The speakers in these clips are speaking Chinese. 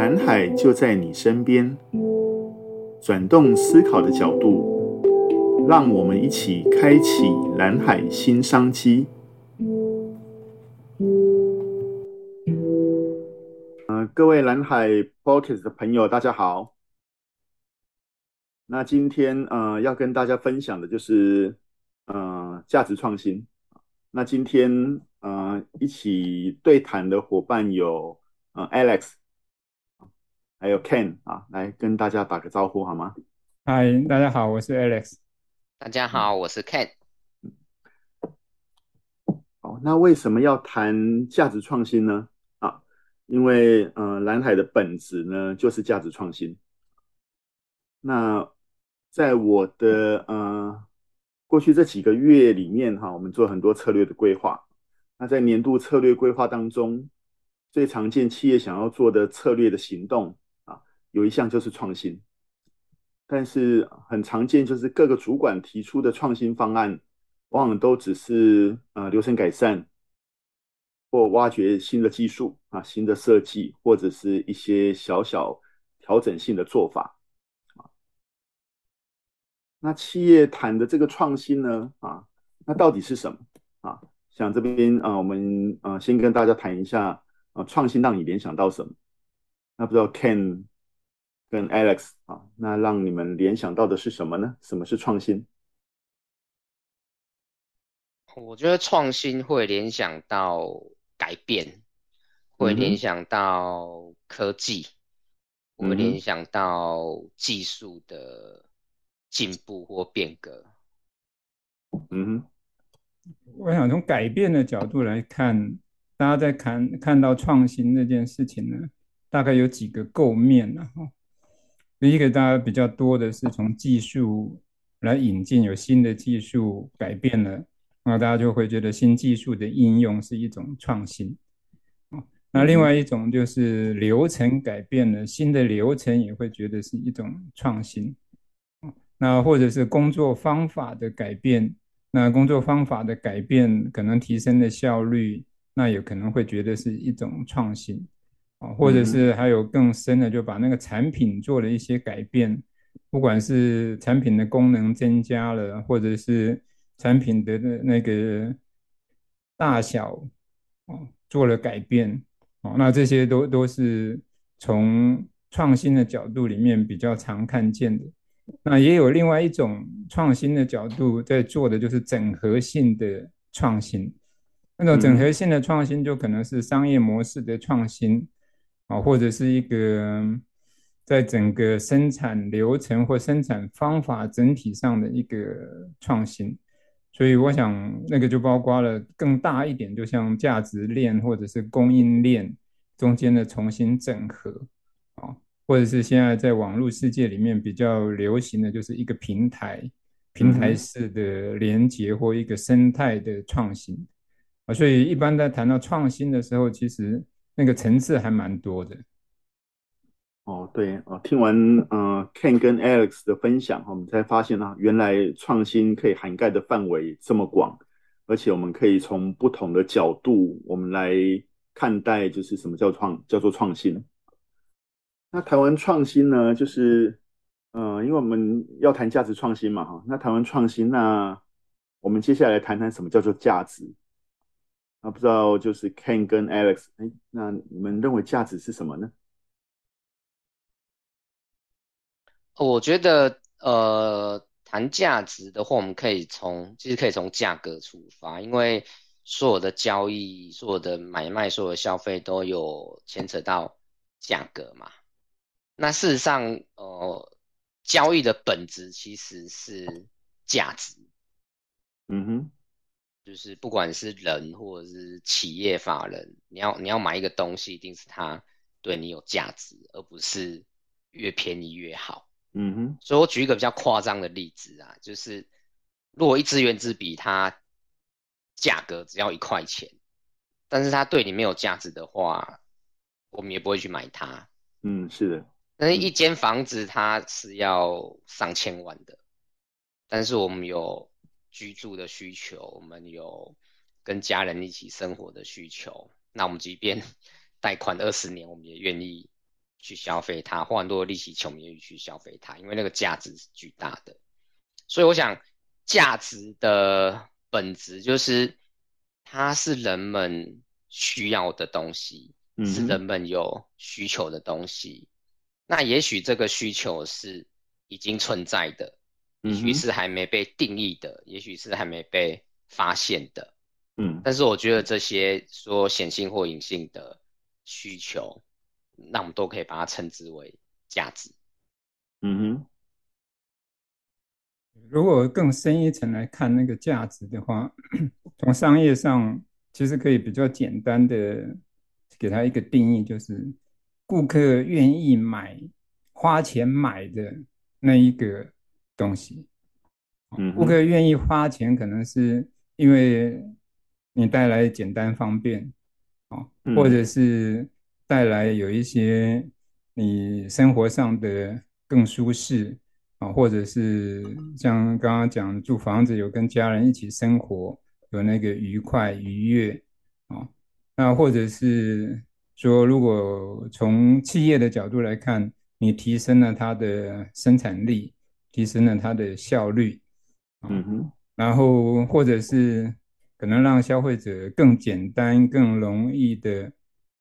蓝海就在你身边，转动思考的角度，让我们一起开启蓝海新商机。呃，各位蓝海 Podcast 的朋友，大家好。那今天呃要跟大家分享的就是呃价值创新。那今天呃一起对谈的伙伴有呃 Alex。还有 Ken 啊，来跟大家打个招呼好吗？嗨，大家好，我是 Alex。大家好，我是 Ken。好，那为什么要谈价值创新呢？啊，因为呃，蓝海的本质呢就是价值创新。那在我的呃过去这几个月里面哈、啊，我们做很多策略的规划。那在年度策略规划当中，最常见企业想要做的策略的行动。有一项就是创新，但是很常见就是各个主管提出的创新方案，往往都只是呃流程改善，或挖掘新的技术啊、新的设计，或者是一些小小调整性的做法啊。那企业谈的这个创新呢啊，那到底是什么啊？想这边啊，我们啊先跟大家谈一下啊，创新让你联想到什么？那不知道 Ken。跟 Alex 啊，那让你们联想到的是什么呢？什么是创新？我觉得创新会联想到改变，会联想到科技，嗯、会联想到技术的进步或变革。嗯哼，我想从改变的角度来看，大家在看看到创新这件事情呢，大概有几个构面呢？哈。第一个，大家比较多的是从技术来引进，有新的技术改变了，那大家就会觉得新技术的应用是一种创新。那另外一种就是流程改变了，新的流程也会觉得是一种创新。那或者是工作方法的改变，那工作方法的改变可能提升了效率，那也可能会觉得是一种创新。或者是还有更深的，就把那个产品做了一些改变，不管是产品的功能增加了，或者是产品的那个大小哦做了改变哦，那这些都都是从创新的角度里面比较常看见的。那也有另外一种创新的角度在做的，就是整合性的创新。那种整合性的创新，就可能是商业模式的创新。啊，或者是一个在整个生产流程或生产方法整体上的一个创新，所以我想那个就包括了更大一点，就像价值链或者是供应链中间的重新整合，啊，或者是现在在网络世界里面比较流行的就是一个平台，平台式的连接或一个生态的创新，啊，所以一般在谈到创新的时候，其实。那个层次还蛮多的。哦，对哦，听完呃 Ken 跟 Alex 的分享，我们才发现啊，原来创新可以涵盖的范围这么广，而且我们可以从不同的角度，我们来看待，就是什么叫创，叫做创新。那谈完创新呢，就是呃，因为我们要谈价值创新嘛，哈，那谈完创新，那我们接下来谈谈什么叫做价值。那不知道就是 Ken 跟 Alex，哎，那你们认为价值是什么呢？我觉得，呃，谈价值的话，我们可以从其实可以从价格出发，因为所有的交易、所有的买卖、所有的消费都有牵扯到价格嘛。那事实上，呃，交易的本质其实是价值。嗯哼。就是不管是人或者是企业法人，你要你要买一个东西，一定是它对你有价值，而不是越便宜越好。嗯哼。所以我举一个比较夸张的例子啊，就是如果一支原子笔它价格只要一块钱，但是它对你没有价值的话，我们也不会去买它。嗯，是的。但是一间房子它是要上千万的，但是我们有。居住的需求，我们有跟家人一起生活的需求。那我们即便 贷款二十年，我们也愿意去消费它，花很多利息，我们愿意去消费它，因为那个价值是巨大的。所以我想，价值的本质就是它是人们需要的东西，嗯、是人们有需求的东西。那也许这个需求是已经存在的，也许是还没被定义的，也许是还没被发现的。嗯，但是我觉得这些说显性或隐性的需求，那我们都可以把它称之为价值。嗯哼。如果更深一层来看那个价值的话，从商业上其实可以比较简单的给它一个定义，就是。顾客愿意买、花钱买的那一个东西，嗯，顾客愿意花钱，可能是因为你带来简单方便，或者是带来有一些你生活上的更舒适，啊，或者是像刚刚讲住房子有跟家人一起生活，有那个愉快愉悦，啊，那或者是。说，如果从企业的角度来看，你提升了它的生产力，提升了它的效率，嗯哼，然后或者是可能让消费者更简单、更容易的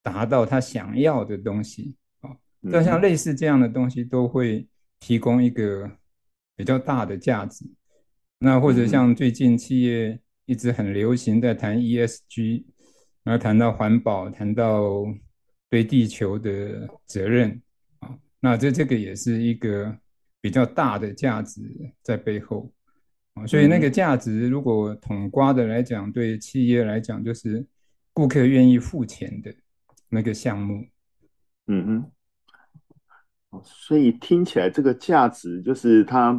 达到他想要的东西，啊，就像类似这样的东西都会提供一个比较大的价值。那或者像最近企业一直很流行在谈 ESG，然后谈到环保，谈到。对地球的责任啊，那这这个也是一个比较大的价值在背后啊，所以那个价值如果统瓜的来讲，对企业来讲就是顾客愿意付钱的那个项目。嗯嗯，所以听起来这个价值就是它，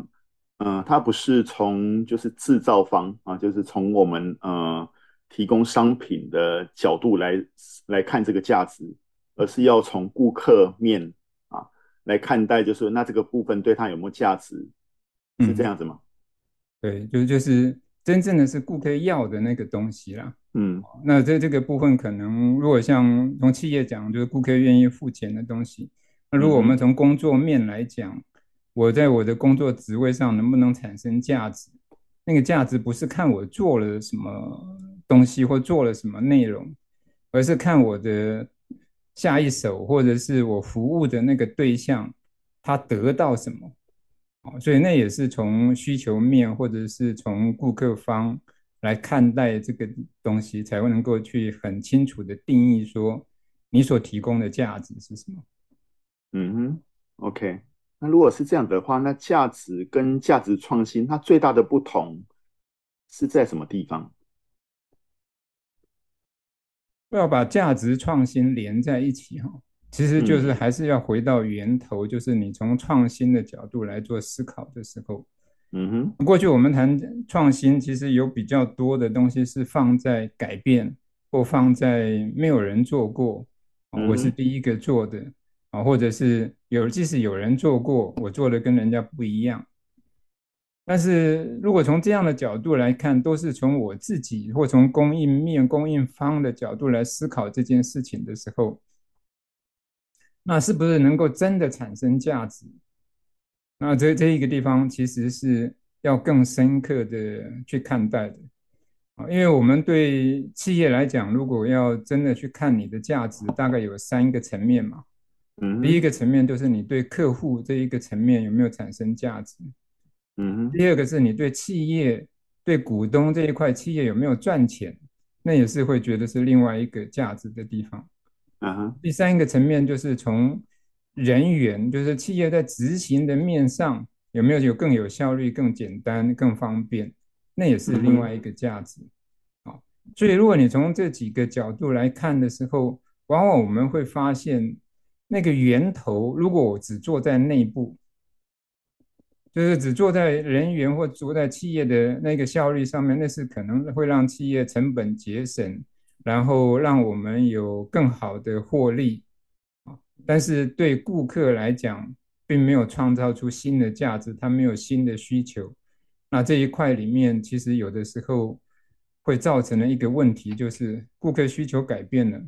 嗯、呃，它不是从就是制造方啊，就是从我们呃提供商品的角度来来看这个价值。而是要从顾客面啊来看待，就是那这个部分对他有没有价值，是这样子吗？嗯、对，就是就是真正的是顾客要的那个东西啦。嗯，那这这个部分可能如果像从企业讲，就是顾客愿意付钱的东西。那如果我们从工作面来讲，嗯、我在我的工作职位上能不能产生价值？那个价值不是看我做了什么东西或做了什么内容，而是看我的。下一手，或者是我服务的那个对象，他得到什么？哦所以那也是从需求面，或者是从顾客方来看待这个东西，才会能够去很清楚的定义说你所提供的价值是什么。嗯哼，OK。那如果是这样的话，那价值跟价值创新，它最大的不同是在什么地方？要把价值创新连在一起哈，其实就是还是要回到源头，就是你从创新的角度来做思考的时候，嗯哼，过去我们谈创新，其实有比较多的东西是放在改变，或放在没有人做过，我是第一个做的啊，或者是有即使有人做过，我做的跟人家不一样。但是如果从这样的角度来看，都是从我自己或从供应面、供应方的角度来思考这件事情的时候，那是不是能够真的产生价值？那这这一个地方其实是要更深刻的去看待的啊，因为我们对企业来讲，如果要真的去看你的价值，大概有三个层面嘛。嗯，第一个层面就是你对客户这一个层面有没有产生价值？嗯，第二个是你对企业、对股东这一块企业有没有赚钱，那也是会觉得是另外一个价值的地方。嗯哼。第三个层面就是从人员，就是企业在执行的面上有没有有更有效率、更简单、更方便，那也是另外一个价值。好，所以如果你从这几个角度来看的时候，往往我们会发现那个源头，如果我只做在内部。就是只做在人员或做在企业的那个效率上面，那是可能会让企业成本节省，然后让我们有更好的获利啊。但是对顾客来讲，并没有创造出新的价值，他没有新的需求。那这一块里面，其实有的时候会造成了一个问题，就是顾客需求改变了，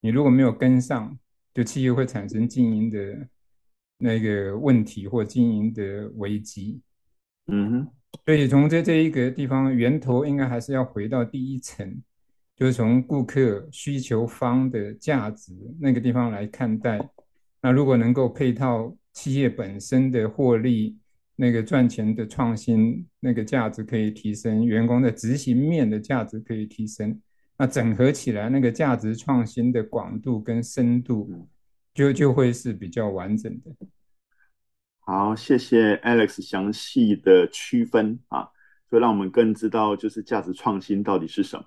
你如果没有跟上，就企业会产生经营的那个问题或经营的危机。嗯哼，所以从这这一个地方源头，应该还是要回到第一层，就是从顾客需求方的价值那个地方来看待。那如果能够配套企业本身的获利，那个赚钱的创新，那个价值可以提升，员工的执行面的价值可以提升，那整合起来那个价值创新的广度跟深度，就就会是比较完整的。好，谢谢 Alex 详细的区分啊，就让我们更知道就是价值创新到底是什么。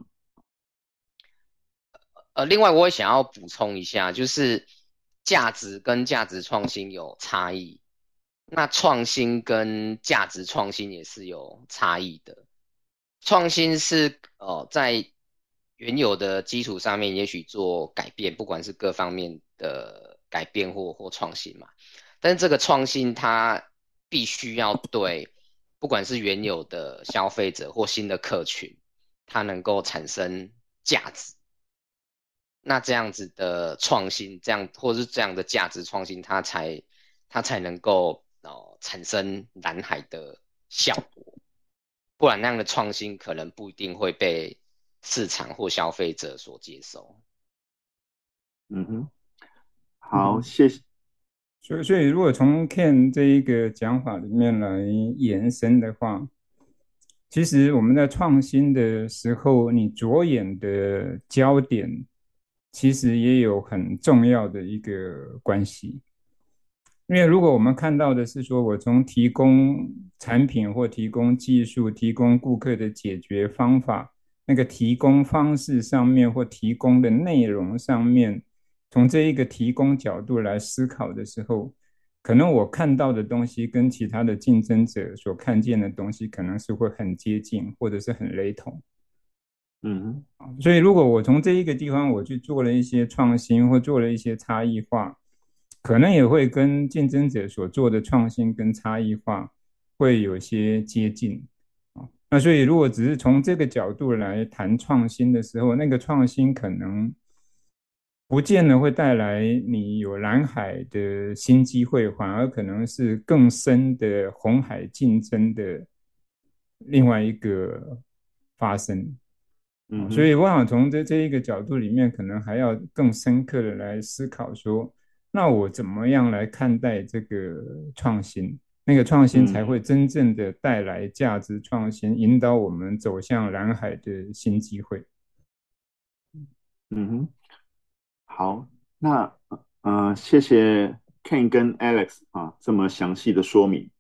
呃，另外我也想要补充一下，就是。价值跟价值创新有差异，那创新跟价值创新也是有差异的。创新是呃在原有的基础上面，也许做改变，不管是各方面的改变或或创新嘛。但是这个创新它必须要对，不管是原有的消费者或新的客群，它能够产生价值。那这样子的创新，这样或是这样的价值创新，它才它才能够哦产生蓝海的效果，不然那样的创新可能不一定会被市场或消费者所接受。嗯哼，好，谢谢。所以，所以如果从 Ken 这一个讲法里面来延伸的话，其实我们在创新的时候，你着眼的焦点。其实也有很重要的一个关系，因为如果我们看到的是说，我从提供产品或提供技术、提供顾客的解决方法，那个提供方式上面或提供的内容上面，从这一个提供角度来思考的时候，可能我看到的东西跟其他的竞争者所看见的东西，可能是会很接近，或者是很雷同。嗯，所以如果我从这一个地方我去做了一些创新或做了一些差异化，可能也会跟竞争者所做的创新跟差异化会有些接近啊。那所以如果只是从这个角度来谈创新的时候，那个创新可能不见得会带来你有蓝海的新机会，反而可能是更深的红海竞争的另外一个发生。嗯，所以我想从这这一个角度里面，可能还要更深刻的来思考说，那我怎么样来看待这个创新？那个创新才会真正的带来价值创新，引导我们走向蓝海的新机会。嗯哼，好，那呃，谢谢 Ken 跟 Alex 啊，这么详细的说明。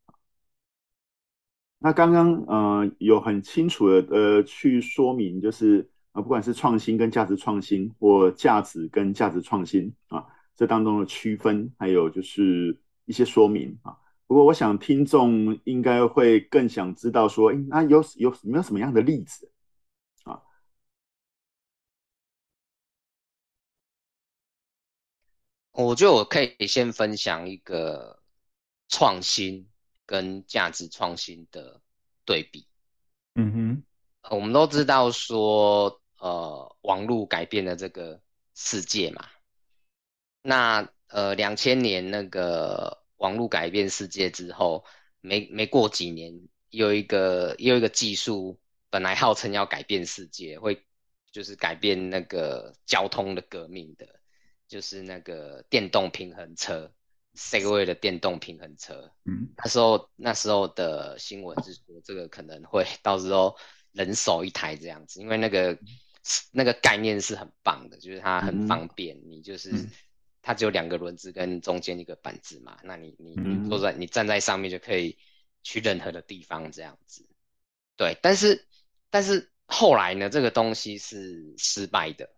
那刚刚呃有很清楚的呃去说明，就是啊、呃、不管是创新跟价值创新，或价值跟价值创新啊，这当中的区分，还有就是一些说明啊。不过我想听众应该会更想知道说，诶那有有没有什么样的例子我觉得我可以先分享一个创新。跟价值创新的对比，嗯哼，我们都知道说，呃，网络改变了这个世界嘛。那呃，两千年那个网络改变世界之后，没没过几年，有一个又一个技术，本来号称要改变世界，会就是改变那个交通的革命的，就是那个电动平衡车。Segway 的电动平衡车，嗯，那时候那时候的新闻是说，这个可能会到时候人手一台这样子，因为那个那个概念是很棒的，就是它很方便，嗯、你就是、嗯、它只有两个轮子跟中间一个板子嘛，那你你你坐在你站在上面就可以去任何的地方这样子，对，但是但是后来呢，这个东西是失败的，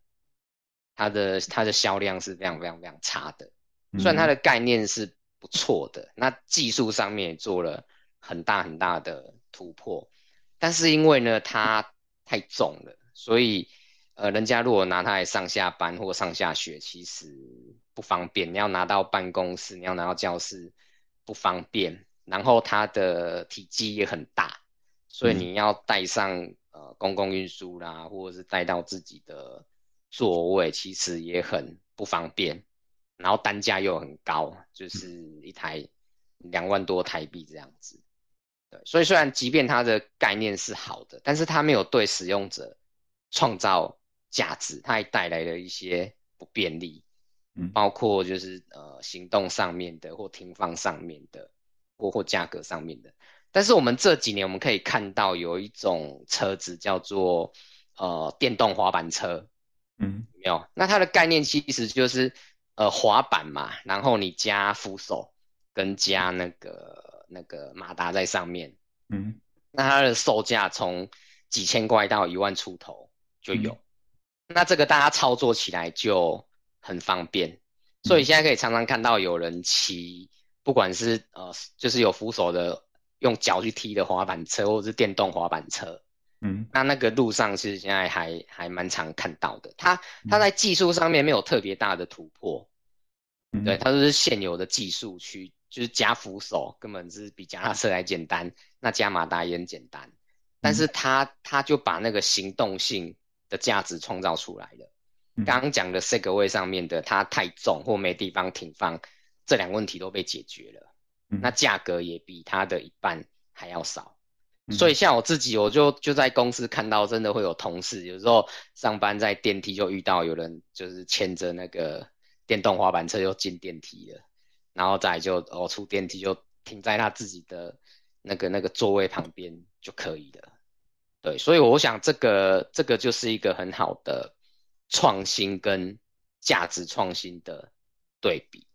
它的它的销量是非常非常非常差的。虽然它的概念是不错的，那技术上面也做了很大很大的突破，但是因为呢它太重了，所以呃人家如果拿它来上下班或上下学，其实不方便。你要拿到办公室，你要拿到教室不方便。然后它的体积也很大，所以你要带上呃公共运输啦，或者是带到自己的座位，其实也很不方便。然后单价又很高，就是一台两万多台币这样子。对，所以虽然即便它的概念是好的，但是它没有对使用者创造价值，它还带来了一些不便利，嗯，包括就是呃行动上面的或停放上面的，或或价格上面的。但是我们这几年我们可以看到有一种车子叫做呃电动滑板车，没有？那它的概念其实就是呃滑板嘛，然后你加扶手跟加那个。那个马达在上面，嗯，那它的售价从几千块到一万出头就有，嗯，那这个大家操作起来就很方便，嗯，所以现在可以常常看到有人骑，不管是呃，就是有扶手的，用脚去踢的滑板车，或者是电动滑板车，嗯，那那个路上其实现在还还蛮常看到的，它它在技术上面没有特别大的突破，嗯，对，它都是现有的技术去。就是加扶手根本是比加拉车还简单，那加马达也很简单，但是它它就把那个行动性的价值创造出来了。刚刚讲的 Segway 上面的，它太重或没地方停放，这两个问题都被解决了。那价格也比它的一半还要少。所以像我自己，我就就在公司看到，真的会有同事有时候上班在电梯就遇到有人就是牵着那个电动滑板车就进电梯了。然后再就哦出电梯就停在他自己的那个那个座位旁边就可以了，对，所以我想这个这个就是一个很好的创新跟价值创新的对比。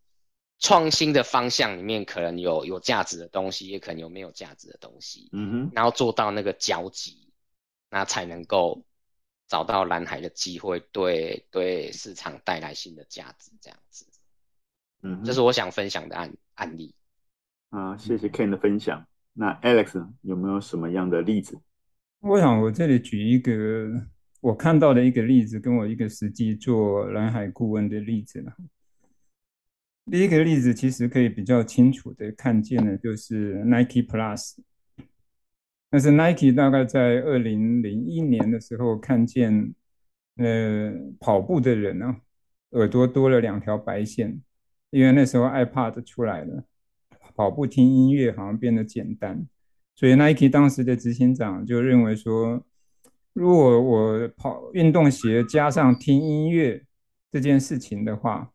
创新的方向里面可能有有价值的东西，也可能有没有价值的东西，嗯哼，然后做到那个交集，那才能够找到蓝海的机会，对对市场带来新的价值，这样子。嗯，这是我想分享的案案例。啊，谢谢 Ken 的分享。那 Alex 有没有什么样的例子？我想我这里举一个我看到的一个例子，跟我一个实际做蓝海顾问的例子。第一个例子其实可以比较清楚的看见的，就是 Nike Plus。但是 Nike 大概在二零零一年的时候看见，呃，跑步的人呢，耳朵多了两条白线。因为那时候 iPad 出来了，跑步听音乐好像变得简单，所以 Nike 当时的执行长就认为说，如果我跑运动鞋加上听音乐这件事情的话，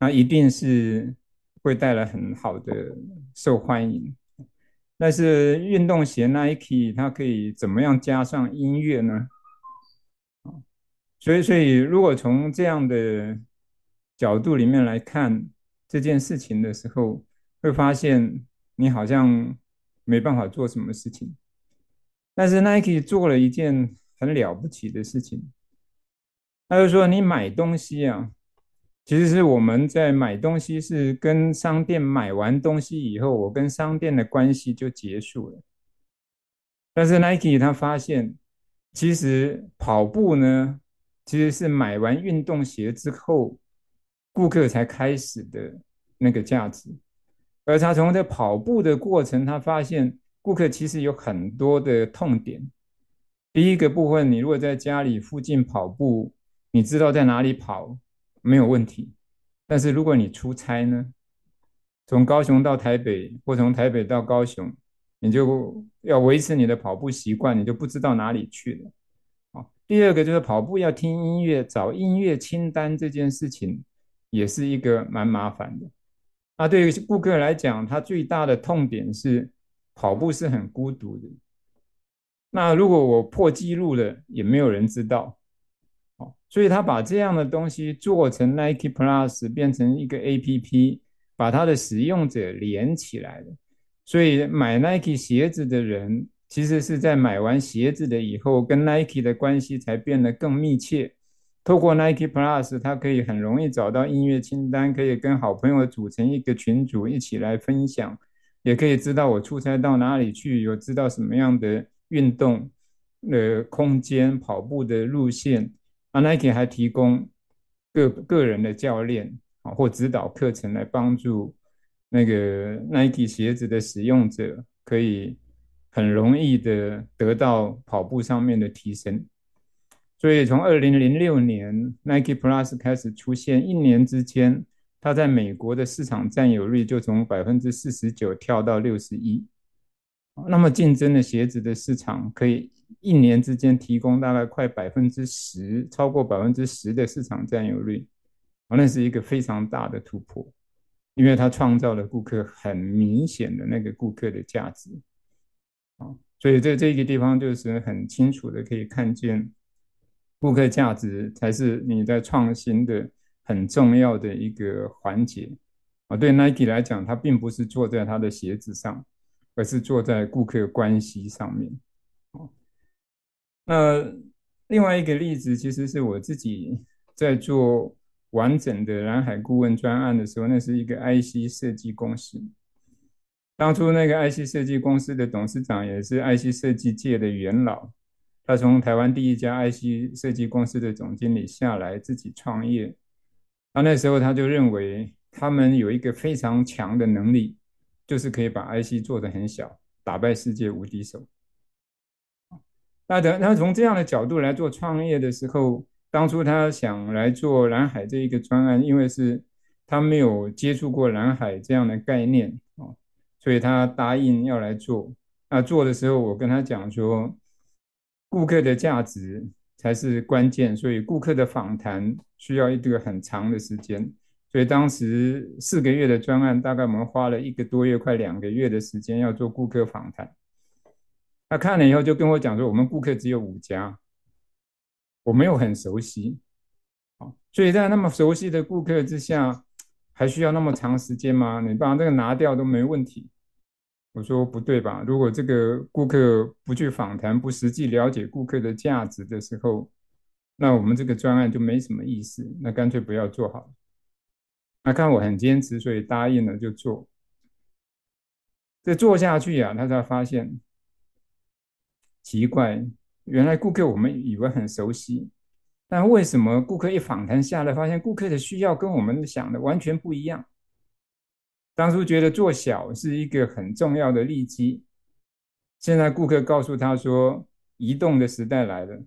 那一定是会带来很好的受欢迎。但是运动鞋 Nike 它可以怎么样加上音乐呢？所以，所以如果从这样的角度里面来看这件事情的时候，会发现你好像没办法做什么事情。但是 Nike 做了一件很了不起的事情，他就说：“你买东西啊，其实是我们在买东西，是跟商店买完东西以后，我跟商店的关系就结束了。但是 Nike 他发现，其实跑步呢，其实是买完运动鞋之后。”顾客才开始的那个价值，而他从这跑步的过程，他发现顾客其实有很多的痛点。第一个部分，你如果在家里附近跑步，你知道在哪里跑，没有问题。但是如果你出差呢，从高雄到台北，或从台北到高雄，你就要维持你的跑步习惯，你就不知道哪里去了。好，第二个就是跑步要听音乐，找音乐清单这件事情。也是一个蛮麻烦的。那对于顾客来讲，他最大的痛点是跑步是很孤独的。那如果我破纪录了，也没有人知道。哦，所以他把这样的东西做成 Nike Plus，变成一个 APP，把他的使用者连起来的。所以买 Nike 鞋子的人，其实是在买完鞋子的以后，跟 Nike 的关系才变得更密切。透过 Nike Plus，他可以很容易找到音乐清单，可以跟好朋友组成一个群组一起来分享，也可以知道我出差到哪里去，有知道什么样的运动的空间、跑步的路线。啊，Nike 还提供个个人的教练啊或指导课程来帮助那个 Nike 鞋子的使用者，可以很容易的得到跑步上面的提升。所以从二零零六年 Nike Plus 开始出现，一年之间它在美国的市场占有率就从百分之四十九跳到六十一。那么竞争的鞋子的市场可以一年之间提供大概快百分之十，超过百分之十的市场占有率，啊那是一个非常大的突破，因为它创造了顾客很明显的那个顾客的价值。啊，所以在这个地方就是很清楚的可以看见，顾客价值才是你在创新的。很重要的一个环节啊，对 Nike 来讲，它并不是坐在它的鞋子上，而是坐在顾客关系上面。那另外一个例子，其实是我自己在做完整的蓝海顾问专案的时候，那是一个 IC 设计公司。当初那个 IC 设计公司的董事长也是 IC 设计界的元老，他从台湾第一家 IC 设计公司的总经理下来，自己创业。那那时候他就认为他们有一个非常强的能力，就是可以把 IC 做得很小，打败世界无敌手。那的，他从这样的角度来做创业的时候，当初他想来做蓝海这一个专案，因为是他没有接触过蓝海这样的概念啊，所以他答应要来做。那做的时候，我跟他讲说，顾客的价值。才是关键，所以顾客的访谈需要一个很长的时间，所以当时四个月的专案，大概我们花了一个多月，快两个月的时间要做顾客访谈。他看了以后就跟我讲说，我们顾客只有五家，我没有很熟悉，所以在那么熟悉的顾客之下，还需要那么长时间吗？你把这个拿掉都没问题。我说不对吧？如果这个顾客不去访谈，不实际了解顾客的价值的时候，那我们这个专案就没什么意思。那干脆不要做好了。那看我很坚持，所以答应了就做。这做下去呀、啊，他才发现奇怪，原来顾客我们以为很熟悉，但为什么顾客一访谈下来，发现顾客的需要跟我们想的完全不一样？当初觉得做小是一个很重要的利基，现在顾客告诉他说，移动的时代来了，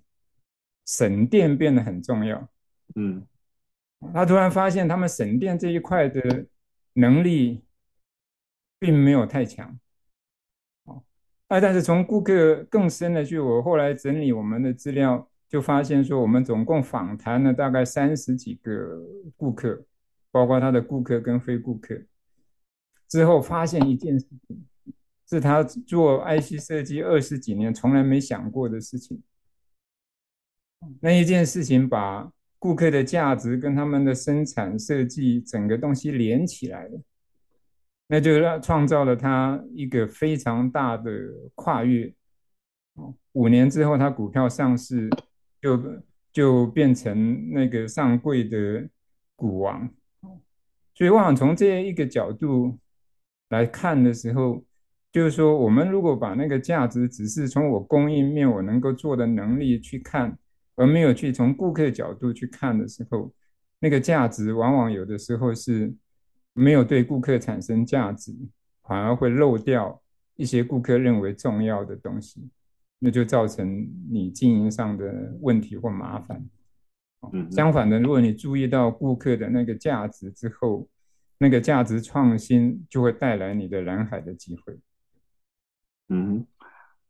省电变得很重要。嗯，他突然发现他们省电这一块的能力并没有太强。哦，但是从顾客更深的去，我后来整理我们的资料，就发现说，我们总共访谈了大概三十几个顾客，包括他的顾客跟非顾客。之后发现一件事情，是他做 IC 设计二十几年从来没想过的事情。那一件事情把顾客的价值跟他们的生产设计整个东西连起来了，那就让创造了他一个非常大的跨越。五年之后，他股票上市，就就变成那个上柜的股王。所以我想从这一个角度。来看的时候，就是说，我们如果把那个价值只是从我供应面我能够做的能力去看，而没有去从顾客角度去看的时候，那个价值往往有的时候是没有对顾客产生价值，反而会漏掉一些顾客认为重要的东西，那就造成你经营上的问题或麻烦。相反的，如果你注意到顾客的那个价值之后，那个价值创新就会带来你的蓝海的机会。嗯，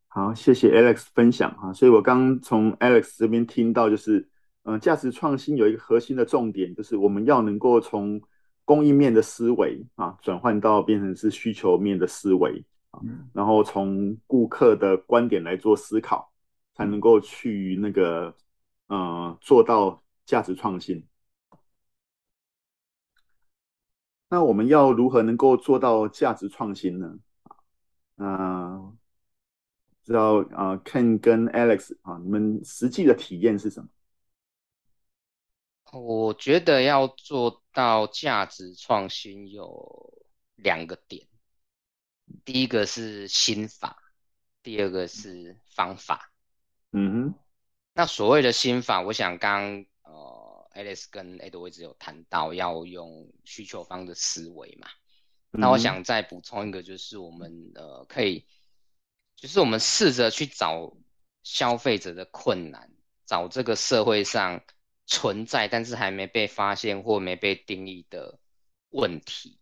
好，谢谢 Alex 分享哈。所以我刚从 Alex 这边听到，就是嗯，价值创新有一个核心的重点，就是我们要能够从供应面的思维啊，转换到变成是需求面的思维啊，然后从顾客的观点来做思考，才能够去那个嗯，做到价值创新。那我们要如何能够做到价值创新呢？啊，知道啊，Ken 跟 Alex 啊，你们实际的体验是什么？我觉得要做到价值创新有两个点，第一个是心法，第二个是方法。嗯哼，那所谓的心法，我想刚呃。Alex 跟 Edward 一直有谈到要用需求方的思维嘛，嗯、那我想再补充一个，就是我们呃可以，就是我们试着去找消费者的困难，找这个社会上存在但是还没被发现或没被定义的问题。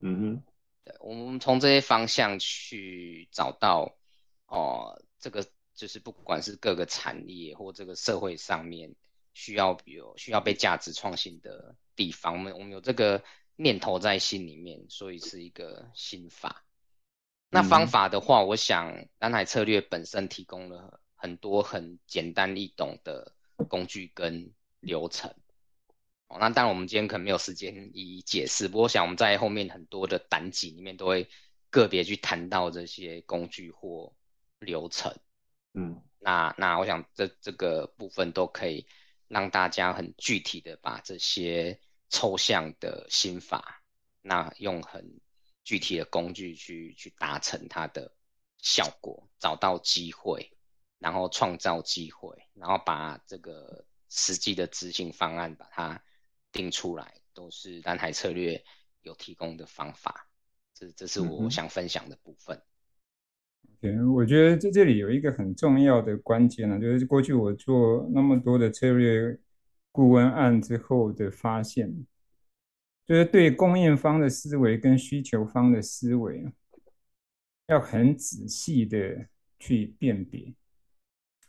嗯哼，对，我们从这些方向去找到，哦、呃，这个就是不管是各个产业或这个社会上面需要有需要被价值创新的地方，我们我们有这个念头在心里面，所以是一个心法。那方法的话，我想蓝海策略本身提供了很多很简单易懂的工具跟流程。哦，那当然我们今天可能没有时间一一解释，不过我想我们在后面很多的单集里面都会个别去谈到这些工具或流程。嗯，那那我想这这个部分都可以让大家很具体的把这些抽象的心法，那用很具体的工具去去达成它的效果，找到机会，然后创造机会，然后把这个实际的执行方案把它定出来，都是蓝海策略有提供的方法。这这是我想分享的部分。对、嗯，我觉得在这里有一个很重要的关键呢，就是过去我做那么多的策略顾问案之后的发现。就是对供应方的思维跟需求方的思维，要很仔细的去辨别，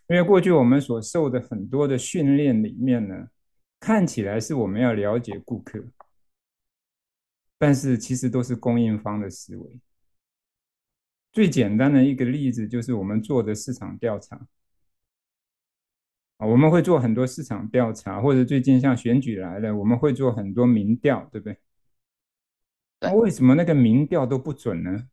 因为过去我们所受的很多的训练里面呢，看起来是我们要了解顾客，但是其实都是供应方的思维。最简单的一个例子就是我们做的市场调查。啊，我们会做很多市场调查，或者最近像选举来了，我们会做很多民调，对不对？那为什么那个民调都不准呢？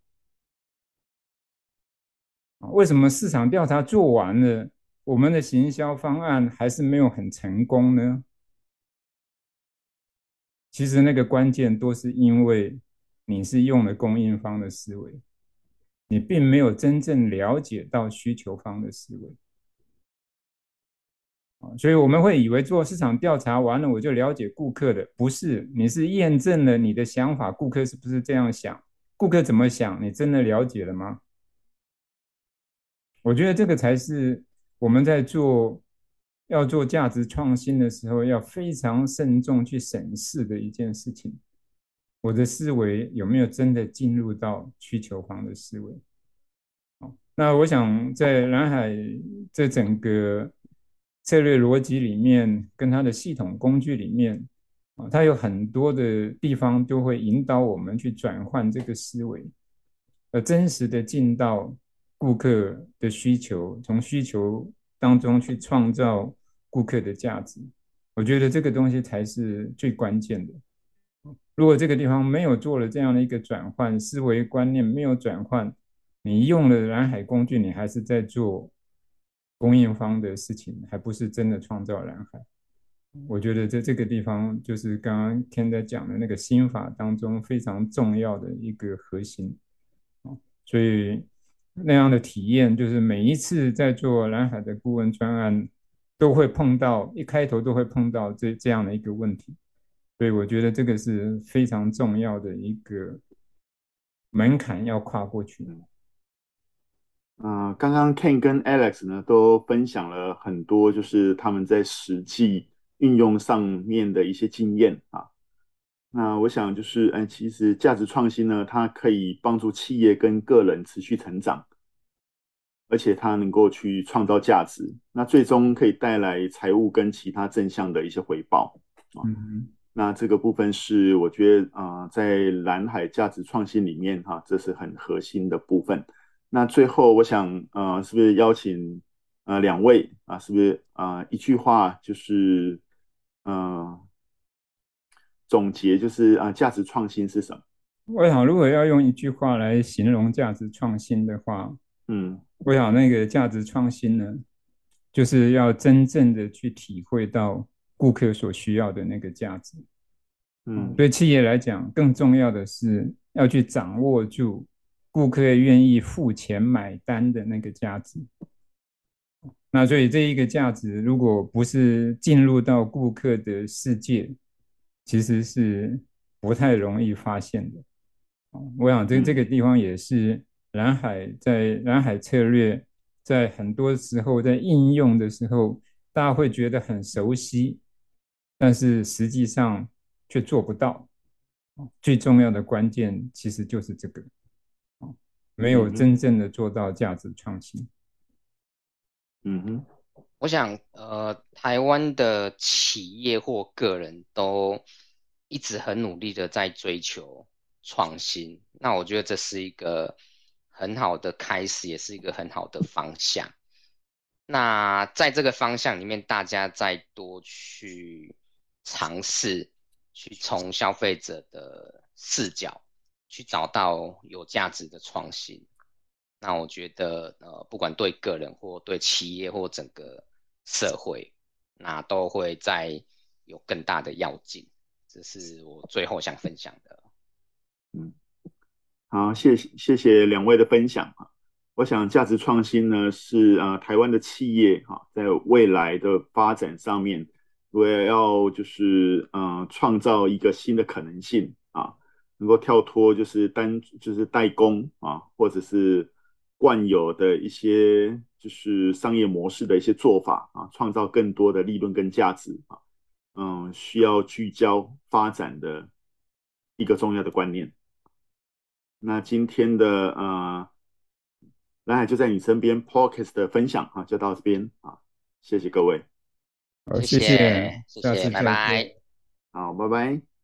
为什么市场调查做完了，我们的行销方案还是没有很成功呢？其实那个关键都是因为你是用了供应方的思维，你并没有真正了解到需求方的思维。所以我们会以为做市场调查完了，我就了解顾客的，不是，你是验证了你的想法，顾客是不是这样想？顾客怎么想？你真的了解了吗？我觉得这个才是我们在做要做价值创新的时候要非常慎重去审视的一件事情。我的思维有没有真的进入到需求方的思维？好，那我想在蓝海这整个。策略逻辑里面，跟它的系统工具里面，啊，它有很多的地方都会引导我们去转换这个思维，而真实的进到顾客的需求，从需求当中去创造顾客的价值。我觉得这个东西才是最关键的。如果这个地方没有做了这样的一个转换，思维观念没有转换，你用了蓝海工具，你还是在做。供应方的事情，还不是真的创造蓝海。我觉得在这个地方，就是刚刚 Ken 在讲的那个心法当中非常重要的一个核心。所以那样的体验，就是每一次在做蓝海的顾问专案，都会碰到，一开头都会碰到这这样的一个问题。所以我觉得这个是非常重要的一个门槛要跨过去。啊、刚刚 Ken 跟 Alex 呢都分享了很多，就是他们在实际运用上面的一些经验啊。那我想就是，哎，其实价值创新呢，它可以帮助企业跟个人持续成长，而且它能够去创造价值，那最终可以带来财务跟其他正向的一些回报啊。嗯，那这个部分是我觉得啊、呃，在蓝海价值创新里面哈、啊，这是很核心的部分。那最后，我想，呃，是不是邀请，呃，两位啊，是不是啊、呃，一句话就是，呃，总结就是啊，价值创新是什么？我想，如果要用一句话来形容价值创新的话，嗯，我想那个价值创新呢，就是要真正的去体会到顾客所需要的那个价值。嗯，对企业来讲，更重要的是要去掌握住。顾客愿意付钱买单的那个价值，那所以这一个价值，如果不是进入到顾客的世界，其实是不太容易发现的。我想这这个地方也是蓝海在蓝海策略在很多时候在应用的时候，大家会觉得很熟悉，但是实际上却做不到。最重要的关键其实就是这个，没有真正的做到价值创新。嗯哼，我想，呃，台湾的企业或个人都一直很努力的在追求创新，那我觉得这是一个很好的开始，也是一个很好的方向。那在这个方向里面，大家再多去尝试。去从消费者的视角去找到有价值的创新，那我觉得呃，不管对个人或对企业或整个社会，那都会再有更大的跃进。这是我最后想分享的。嗯，好，谢谢谢谢两位的分享啊。我想价值创新呢是呃台湾的企业哈，在未来的发展上面。我也要就是嗯，创造一个新的可能性啊，能够跳脱就是单就是代工啊，或者是惯有的一些就是商业模式的一些做法啊，创造更多的利润跟价值啊，嗯，需要聚焦发展的一个重要的观念。那今天的呃，蓝海就在你身边 Podcast 的分享啊，就到这边啊，谢谢各位。好，谢谢，谢谢，拜拜。好，拜拜。